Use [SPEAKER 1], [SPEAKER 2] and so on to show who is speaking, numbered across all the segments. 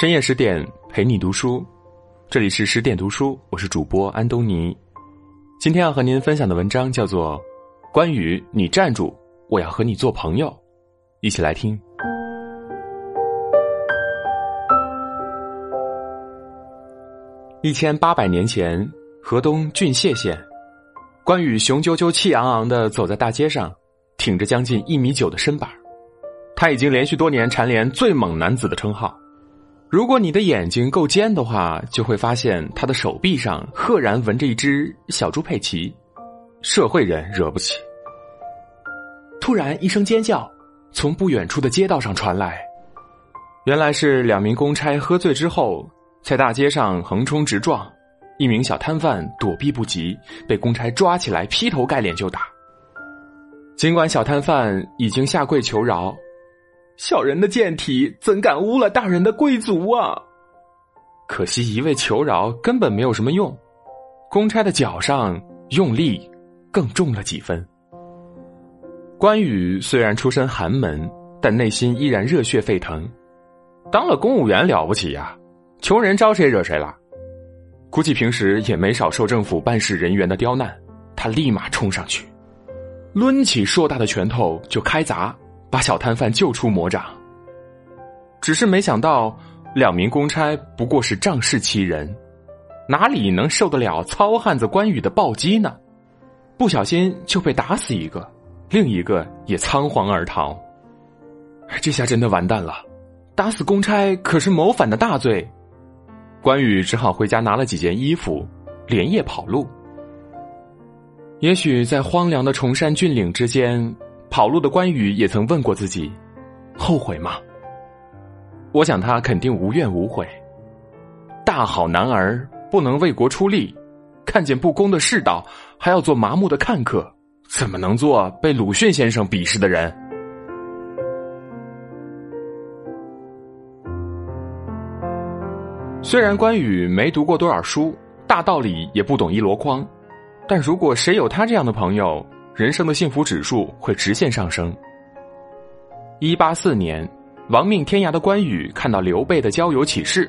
[SPEAKER 1] 深夜十点陪你读书，这里是十点读书，我是主播安东尼。今天要和您分享的文章叫做《关羽，你站住，我要和你做朋友》，一起来听。一千八百年前，河东郡谢县，关羽雄赳赳、气昂昂的走在大街上，挺着将近一米九的身板他已经连续多年蝉联最猛男子的称号。如果你的眼睛够尖的话，就会发现他的手臂上赫然纹着一只小猪佩奇。社会人惹不起。突然一声尖叫从不远处的街道上传来，原来是两名公差喝醉之后在大街上横冲直撞，一名小摊贩躲避不及，被公差抓起来劈头盖脸就打。尽管小摊贩已经下跪求饶。小人的贱体怎敢污了大人的贵族啊！可惜一味求饶根本没有什么用，公差的脚上用力更重了几分。关羽虽然出身寒门，但内心依然热血沸腾。当了公务员了不起呀？穷人招谁惹谁了？估计平时也没少受政府办事人员的刁难。他立马冲上去，抡起硕大的拳头就开砸。把小摊贩救出魔掌，只是没想到两名公差不过是仗势欺人，哪里能受得了糙汉子关羽的暴击呢？不小心就被打死一个，另一个也仓皇而逃。这下真的完蛋了，打死公差可是谋反的大罪。关羽只好回家拿了几件衣服，连夜跑路。也许在荒凉的崇山峻岭之间。跑路的关羽也曾问过自己：“后悔吗？”我想他肯定无怨无悔。大好男儿不能为国出力，看见不公的世道还要做麻木的看客，怎么能做被鲁迅先生鄙视的人？虽然关羽没读过多少书，大道理也不懂一箩筐，但如果谁有他这样的朋友，人生的幸福指数会直线上升。一八四年，亡命天涯的关羽看到刘备的交友启事：“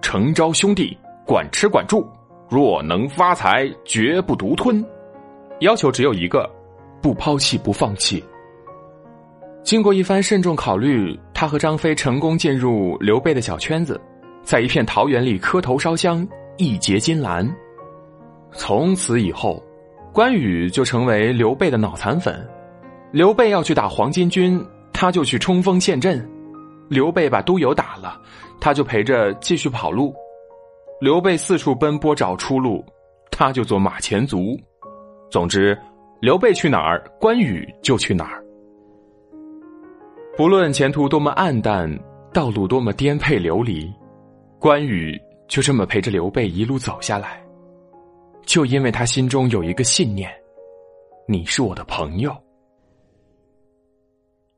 [SPEAKER 1] 诚招兄弟，管吃管住，若能发财，绝不独吞。”要求只有一个：不抛弃，不放弃。经过一番慎重考虑，他和张飞成功进入刘备的小圈子，在一片桃园里磕头烧香，义结金兰。从此以后。关羽就成为刘备的脑残粉，刘备要去打黄巾军，他就去冲锋陷阵；刘备把都邮打了，他就陪着继续跑路；刘备四处奔波找出路，他就做马前卒。总之，刘备去哪儿，关羽就去哪儿。不论前途多么暗淡，道路多么颠沛流离，关羽就这么陪着刘备一路走下来。就因为他心中有一个信念，你是我的朋友。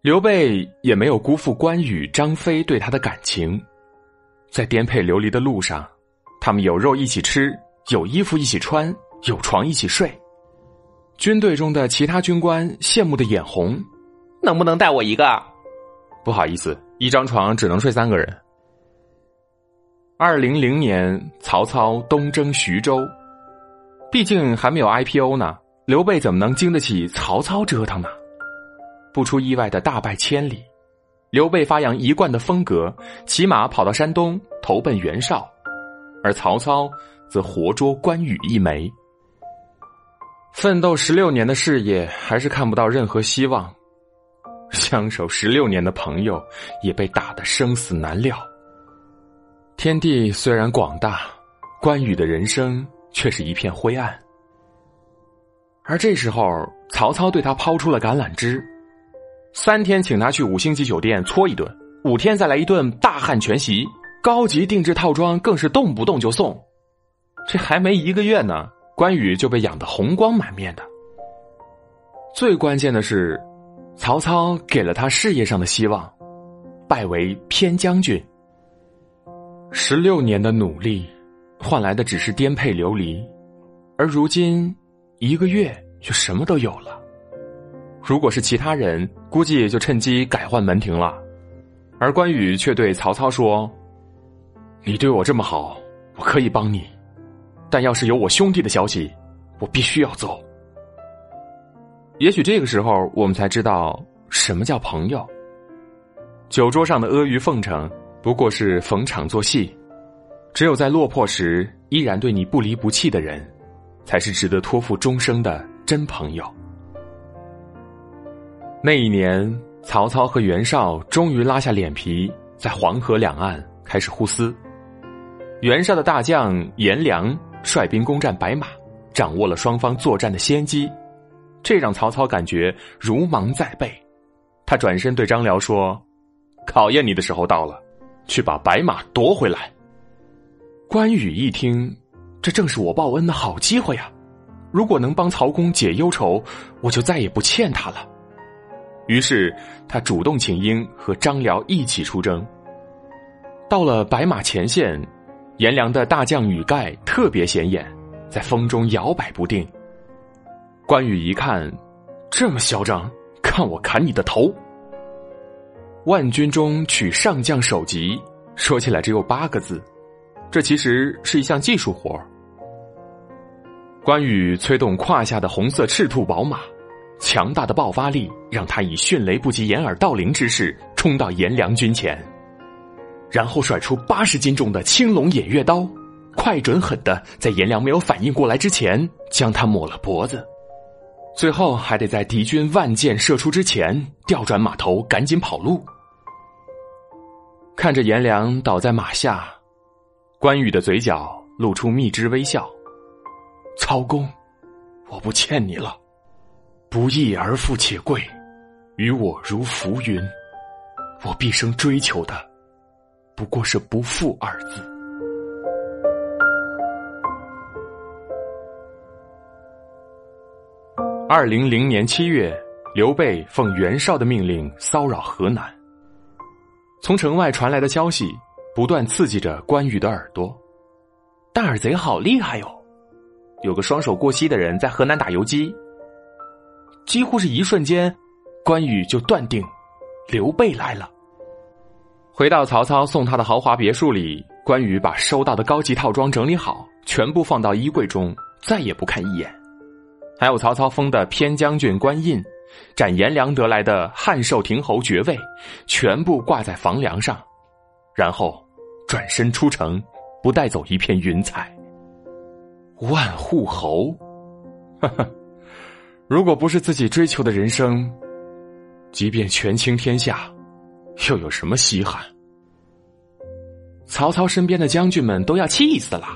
[SPEAKER 1] 刘备也没有辜负关羽、张飞对他的感情，在颠沛流离的路上，他们有肉一起吃，有衣服一起穿，有床一起睡。军队中的其他军官羡慕的眼红，
[SPEAKER 2] 能不能带我一个？
[SPEAKER 1] 不好意思，一张床只能睡三个人。二零零年，曹操东征徐州。毕竟还没有 IPO 呢，刘备怎么能经得起曹操折腾呢？不出意外的大败千里，刘备发扬一贯的风格，骑马跑到山东投奔袁绍，而曹操则活捉关羽一枚。奋斗十六年的事业还是看不到任何希望，相守十六年的朋友也被打得生死难料。天地虽然广大，关羽的人生。却是一片灰暗，而这时候，曹操对他抛出了橄榄枝：三天请他去五星级酒店搓一顿，五天再来一顿大汉全席，高级定制套装更是动不动就送。这还没一个月呢，关羽就被养得红光满面的。最关键的是，曹操给了他事业上的希望，拜为偏将军。十六年的努力。换来的只是颠沛流离，而如今一个月就什么都有了。如果是其他人，估计就趁机改换门庭了。而关羽却对曹操说：“你对我这么好，我可以帮你，但要是有我兄弟的消息，我必须要走。”也许这个时候，我们才知道什么叫朋友。酒桌上的阿谀奉承，不过是逢场作戏。只有在落魄时依然对你不离不弃的人，才是值得托付终生的真朋友。那一年，曹操和袁绍终于拉下脸皮，在黄河两岸开始互撕。袁绍的大将颜良率兵攻占白马，掌握了双方作战的先机，这让曹操感觉如芒在背。他转身对张辽说：“考验你的时候到了，去把白马夺回来。”关羽一听，这正是我报恩的好机会啊！如果能帮曹公解忧愁，我就再也不欠他了。于是他主动请缨，和张辽一起出征。到了白马前线，颜良的大将羽盖特别显眼，在风中摇摆不定。关羽一看，这么嚣张，看我砍你的头！万军中取上将首级，说起来只有八个字。这其实是一项技术活关羽催动胯下的红色赤兔宝马，强大的爆发力让他以迅雷不及掩耳盗铃之势冲到颜良军前，然后甩出八十斤重的青龙偃月刀，快准狠的在颜良没有反应过来之前将他抹了脖子，最后还得在敌军万箭射出之前调转马头赶紧跑路。看着颜良倒在马下。关羽的嘴角露出蜜汁微笑。曹公，我不欠你了。不义而富且贵，于我如浮云。我毕生追求的，不过是不负二字。二零零年七月，刘备奉袁绍的命令骚扰河南。从城外传来的消息。不断刺激着关羽的耳朵，大耳贼好厉害哟！有个双手过膝的人在河南打游击，几乎是一瞬间，关羽就断定刘备来了。回到曹操送他的豪华别墅里，关羽把收到的高级套装整理好，全部放到衣柜中，再也不看一眼。还有曹操封的偏将军官印，斩颜良得来的汉寿亭侯爵位，全部挂在房梁上，然后。转身出城，不带走一片云彩。万户侯，哈哈！如果不是自己追求的人生，即便权倾天下，又有什么稀罕？曹操身边的将军们都要气死了。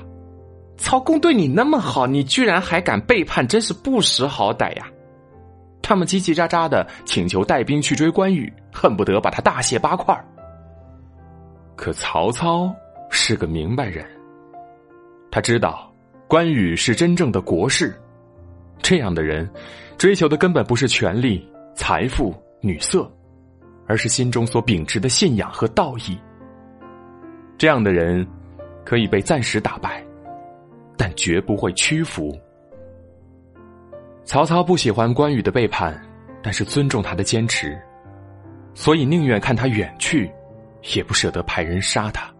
[SPEAKER 1] 曹公对你那么好，你居然还敢背叛，真是不识好歹呀！他们叽叽喳喳的请求带兵去追关羽，恨不得把他大卸八块可曹操是个明白人，他知道关羽是真正的国士，这样的人追求的根本不是权力、财富、女色，而是心中所秉持的信仰和道义。这样的人可以被暂时打败，但绝不会屈服。曹操不喜欢关羽的背叛，但是尊重他的坚持，所以宁愿看他远去。也不舍得派人杀他。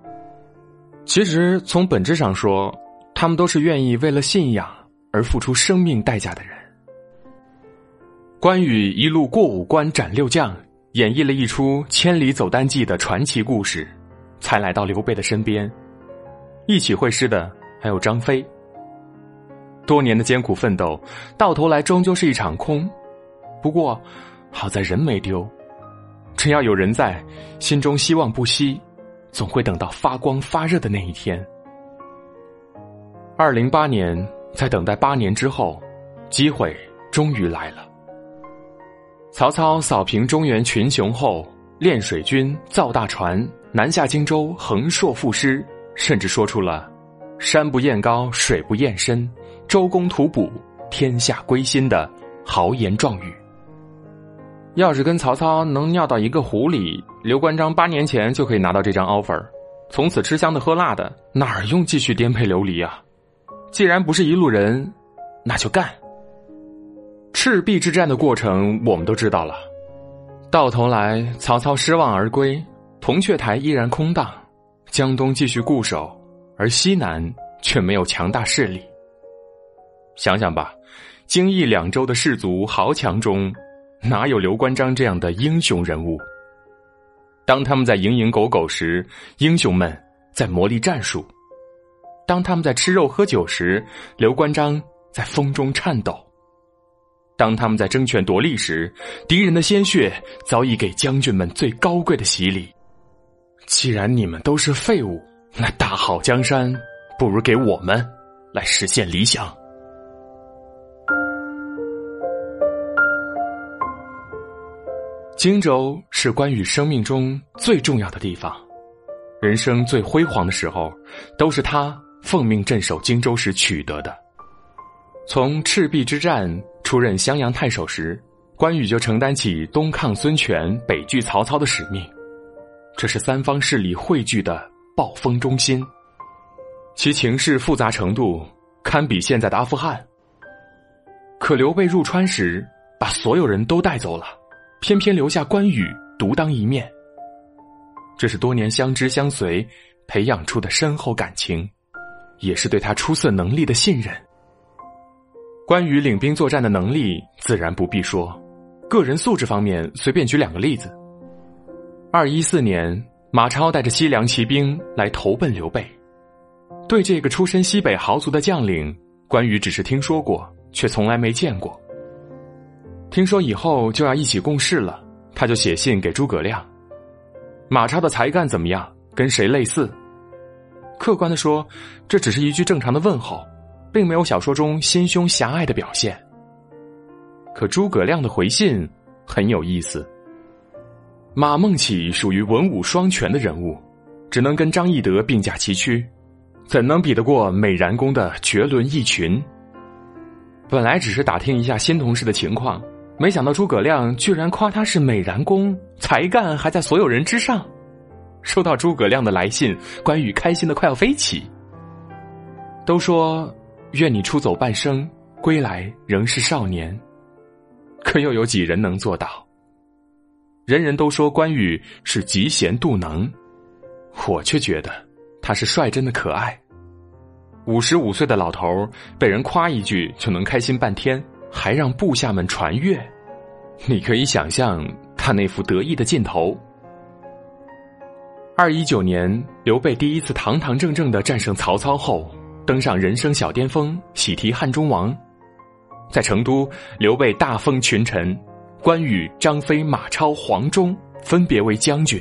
[SPEAKER 1] 其实从本质上说，他们都是愿意为了信仰而付出生命代价的人。关羽一路过五关斩六将，演绎了一出千里走单骑的传奇故事，才来到刘备的身边。一起会师的还有张飞。多年的艰苦奋斗，到头来终究是一场空。不过，好在人没丢。只要有人在，心中希望不息，总会等到发光发热的那一天。二零八年，在等待八年之后，机会终于来了。曹操扫平中原群雄后，练水军，造大船，南下荆州，横槊赋诗，甚至说出了“山不厌高，水不厌深，周公吐哺，天下归心”的豪言壮语。要是跟曹操能尿到一个壶里，刘关张八年前就可以拿到这张 offer，从此吃香的喝辣的，哪儿用继续颠沛流离啊？既然不是一路人，那就干。赤壁之战的过程我们都知道了，到头来曹操失望而归，铜雀台依然空荡，江东继续固守，而西南却没有强大势力。想想吧，京义两州的士族豪强中，哪有刘关张这样的英雄人物？当他们在蝇营狗苟时，英雄们在磨砺战术；当他们在吃肉喝酒时，刘关张在风中颤抖；当他们在争权夺利时，敌人的鲜血早已给将军们最高贵的洗礼。既然你们都是废物，那大好江山不如给我们来实现理想。荆州是关羽生命中最重要的地方，人生最辉煌的时候，都是他奉命镇守荆州时取得的。从赤壁之战出任襄阳太守时，关羽就承担起东抗孙权、北拒曹操的使命，这是三方势力汇聚的暴风中心，其情势复杂程度堪比现在的阿富汗。可刘备入川时，把所有人都带走了。偏偏留下关羽独当一面，这是多年相知相随培养出的深厚感情，也是对他出色能力的信任。关羽领兵作战的能力自然不必说，个人素质方面随便举两个例子。二一四年，马超带着西凉骑兵来投奔刘备，对这个出身西北豪族的将领，关羽只是听说过，却从来没见过。听说以后就要一起共事了，他就写信给诸葛亮。马超的才干怎么样？跟谁类似？客观的说，这只是一句正常的问候，并没有小说中心胸狭隘的表现。可诸葛亮的回信很有意思。马孟起属于文武双全的人物，只能跟张翼德并驾齐驱，怎能比得过美髯公的绝伦异群？本来只是打听一下新同事的情况。没想到诸葛亮居然夸他是美髯公，才干还在所有人之上。收到诸葛亮的来信，关羽开心的快要飞起。都说愿你出走半生，归来仍是少年，可又有几人能做到？人人都说关羽是嫉贤妒能，我却觉得他是率真的可爱。五十五岁的老头被人夸一句就能开心半天。还让部下们传阅，你可以想象他那副得意的劲头。二一九年，刘备第一次堂堂正正的战胜曹操后，登上人生小巅峰，喜提汉中王。在成都，刘备大封群臣，关羽、张飞、马超、黄忠分别为将军。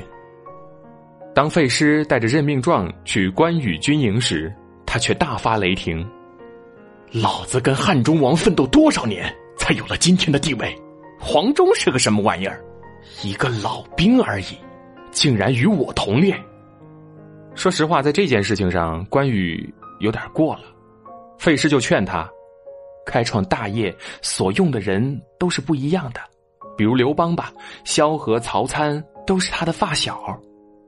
[SPEAKER 1] 当费师带着任命状去关羽军营时，他却大发雷霆。老子跟汉中王奋斗多少年，才有了今天的地位？黄忠是个什么玩意儿？一个老兵而已，竟然与我同列。说实话，在这件事情上，关羽有点过了。费师就劝他，开创大业所用的人都是不一样的。比如刘邦吧，萧何、曹参都是他的发小，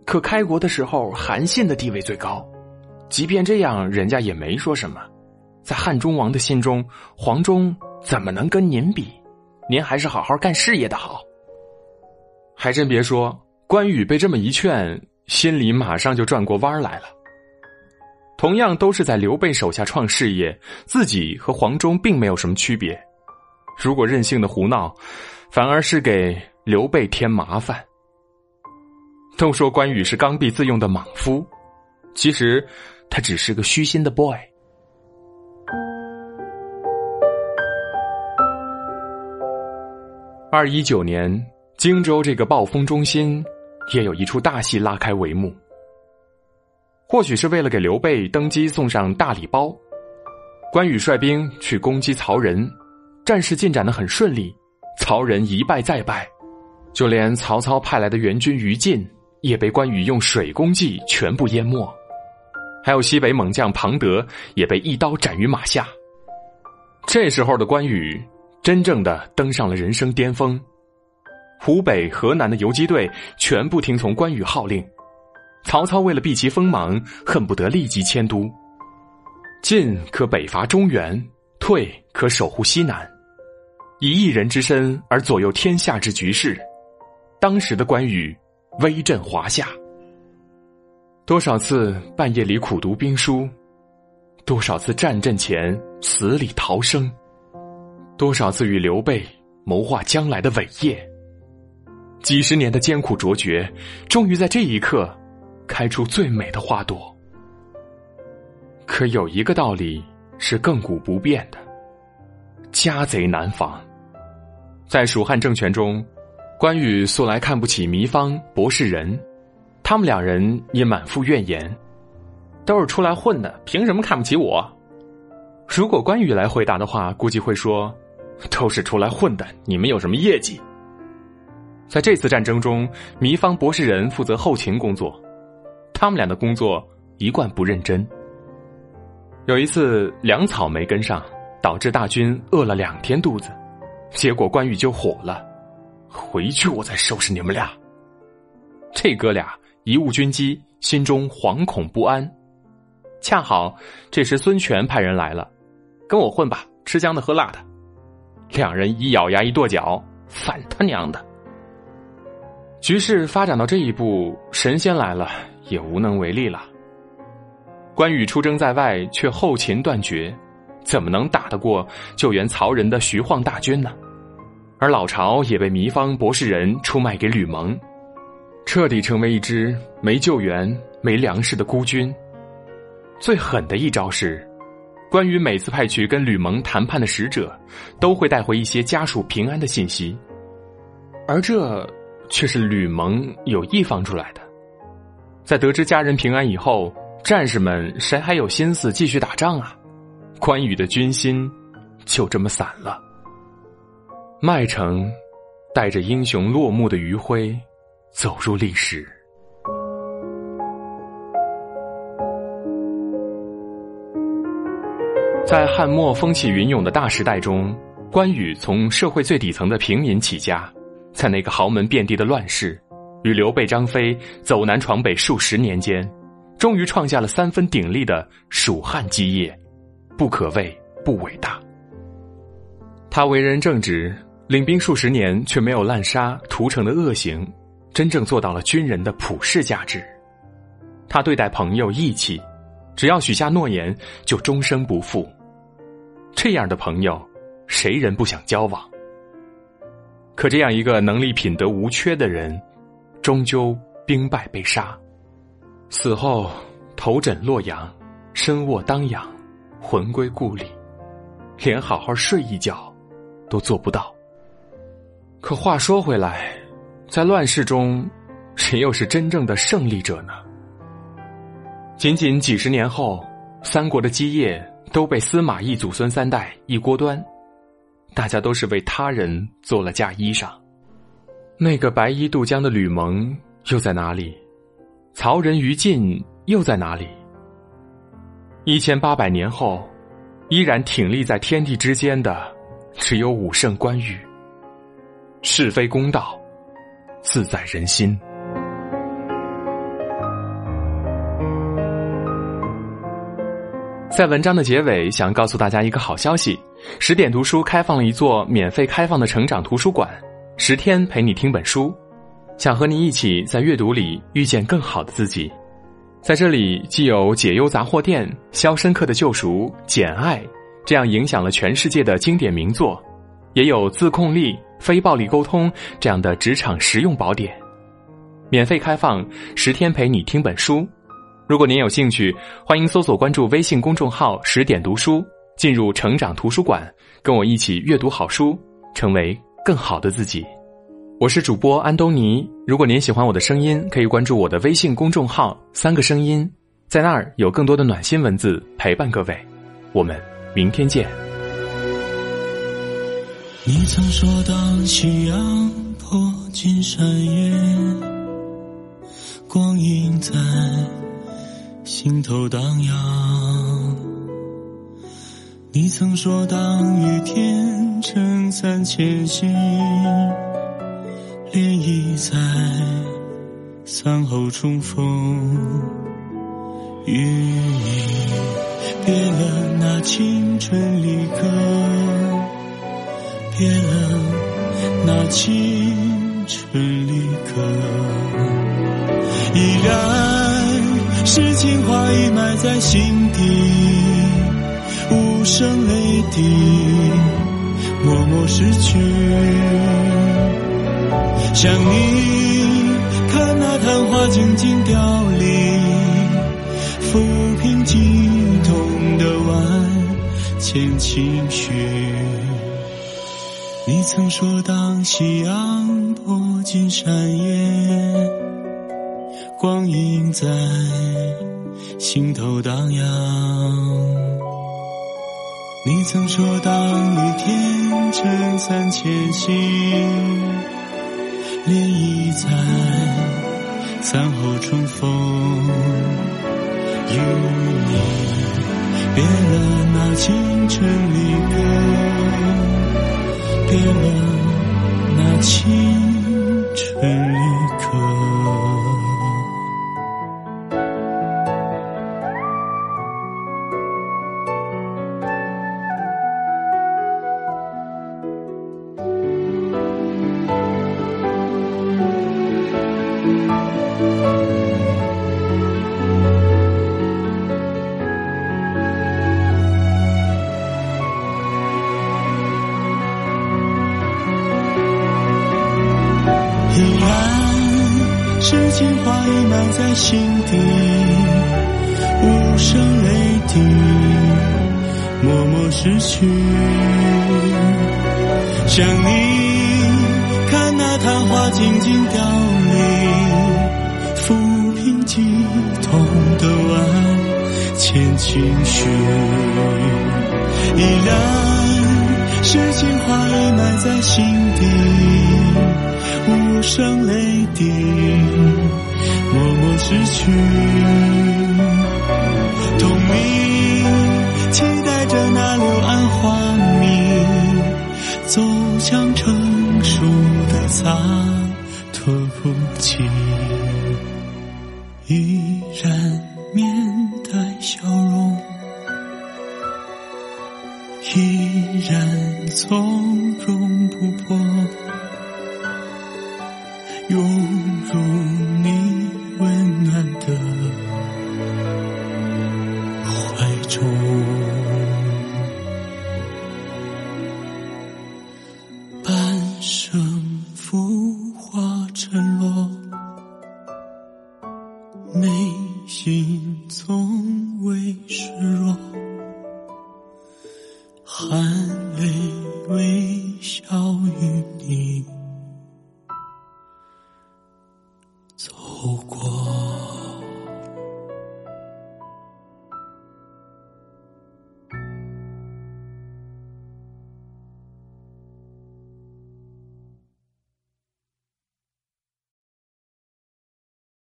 [SPEAKER 1] 可开国的时候，韩信的地位最高。即便这样，人家也没说什么。在汉中王的心中，黄忠怎么能跟您比？您还是好好干事业的好。还真别说，关羽被这么一劝，心里马上就转过弯来了。同样都是在刘备手下创事业，自己和黄忠并没有什么区别。如果任性的胡闹，反而是给刘备添麻烦。都说关羽是刚愎自用的莽夫，其实他只是个虚心的 boy。二一九年，荆州这个暴风中心，也有一出大戏拉开帷幕。或许是为了给刘备登基送上大礼包，关羽率兵去攻击曹仁，战事进展的很顺利，曹仁一败再败，就连曹操派来的援军于禁也被关羽用水攻计全部淹没，还有西北猛将庞德也被一刀斩于马下。这时候的关羽。真正的登上了人生巅峰，湖北、河南的游击队全部听从关羽号令。曹操为了避其锋芒，恨不得立即迁都。进可北伐中原，退可守护西南。以一人之身而左右天下之局势，当时的关羽威震华夏。多少次半夜里苦读兵书，多少次战阵前死里逃生，多少次与刘备谋划将来的伟业。几十年的艰苦卓绝，终于在这一刻开出最美的花朵。可有一个道理是亘古不变的：家贼难防。在蜀汉政权中，关羽素来看不起糜芳、博士仁，他们两人也满腹怨言，
[SPEAKER 2] 都是出来混的，凭什么看不起我？
[SPEAKER 1] 如果关羽来回答的话，估计会说：“都是出来混的，你们有什么业绩？”在这次战争中，糜芳、博士人负责后勤工作，他们俩的工作一贯不认真。有一次粮草没跟上，导致大军饿了两天肚子，结果关羽就火了：“回去我再收拾你们俩。”这哥俩贻误军机，心中惶恐不安。恰好这时孙权派人来了：“跟我混吧，吃香的喝辣的。”两人一咬牙一跺脚：“反他娘的！”局势发展到这一步，神仙来了也无能为力了。关羽出征在外，却后勤断绝，怎么能打得过救援曹仁的徐晃大军呢？而老巢也被糜芳、博士仁出卖给吕蒙，彻底成为一支没救援、没粮食的孤军。最狠的一招是，关羽每次派去跟吕蒙谈判的使者，都会带回一些家属平安的信息，而这却是吕蒙有意放出来的。在得知家人平安以后。战士们谁还有心思继续打仗啊？关羽的军心就这么散了。麦城带着英雄落幕的余晖走入历史。在汉末风起云涌的大时代中，关羽从社会最底层的平民起家，在那个豪门遍地的乱世，与刘备、张飞走南闯北数十年间。终于创下了三分鼎立的蜀汉基业，不可谓不伟大。他为人正直，领兵数十年却没有滥杀屠城的恶行，真正做到了军人的普世价值。他对待朋友义气，只要许下诺言就终生不负。这样的朋友，谁人不想交往？可这样一个能力品德无缺的人，终究兵败被杀。死后，头枕洛阳，身卧当阳，魂归故里，连好好睡一觉都做不到。可话说回来，在乱世中，谁又是真正的胜利者呢？仅仅几十年后，三国的基业都被司马懿祖孙三代一锅端，大家都是为他人做了嫁衣裳。那个白衣渡江的吕蒙又在哪里？曹仁于禁又在哪里？一千八百年后，依然挺立在天地之间的，只有武圣关羽。是非公道，自在人心。在文章的结尾，想告诉大家一个好消息：十点读书开放了一座免费开放的成长图书馆，十天陪你听本书。想和你一起在阅读里遇见更好的自己，在这里既有解忧杂货店、肖申克的救赎、简爱这样影响了全世界的经典名作，也有自控力、非暴力沟通这样的职场实用宝典。免费开放十天陪你听本书，如果您有兴趣，欢迎搜索关注微信公众号“十点读书”，进入成长图书馆，跟我一起阅读好书，成为更好的自己。我是主播安东尼。如果您喜欢我的声音，可以关注我的微信公众号“三个声音”，在那儿有更多的暖心文字陪伴各位。我们明天见。
[SPEAKER 3] 你曾说到夕阳破尽山岳，光阴在心头荡漾。你曾说当雨天撑伞前行。涟漪在伞后重逢，与你别了那青春离歌，别了那青春离歌，依然是情话已埋在心底，无声泪滴，默默逝去。想你，看那昙花静静凋零，抚平激动的万千情绪。你曾说，当夕阳破尽山野。光阴在心头荡漾。你曾说，当雨天撑伞前行，涟漪在散后重逢。与你别了那清晨离歌，别了那清晨离歌。想你，看那昙花静静凋零，抚平激动的万千情绪。依然是情话已埋在心底。无声泪滴，默默失去。同你，期待着那柳暗花明，走向成熟的洒脱不羁，依然面带笑容，依然从容不迫。涌入你温暖的怀中，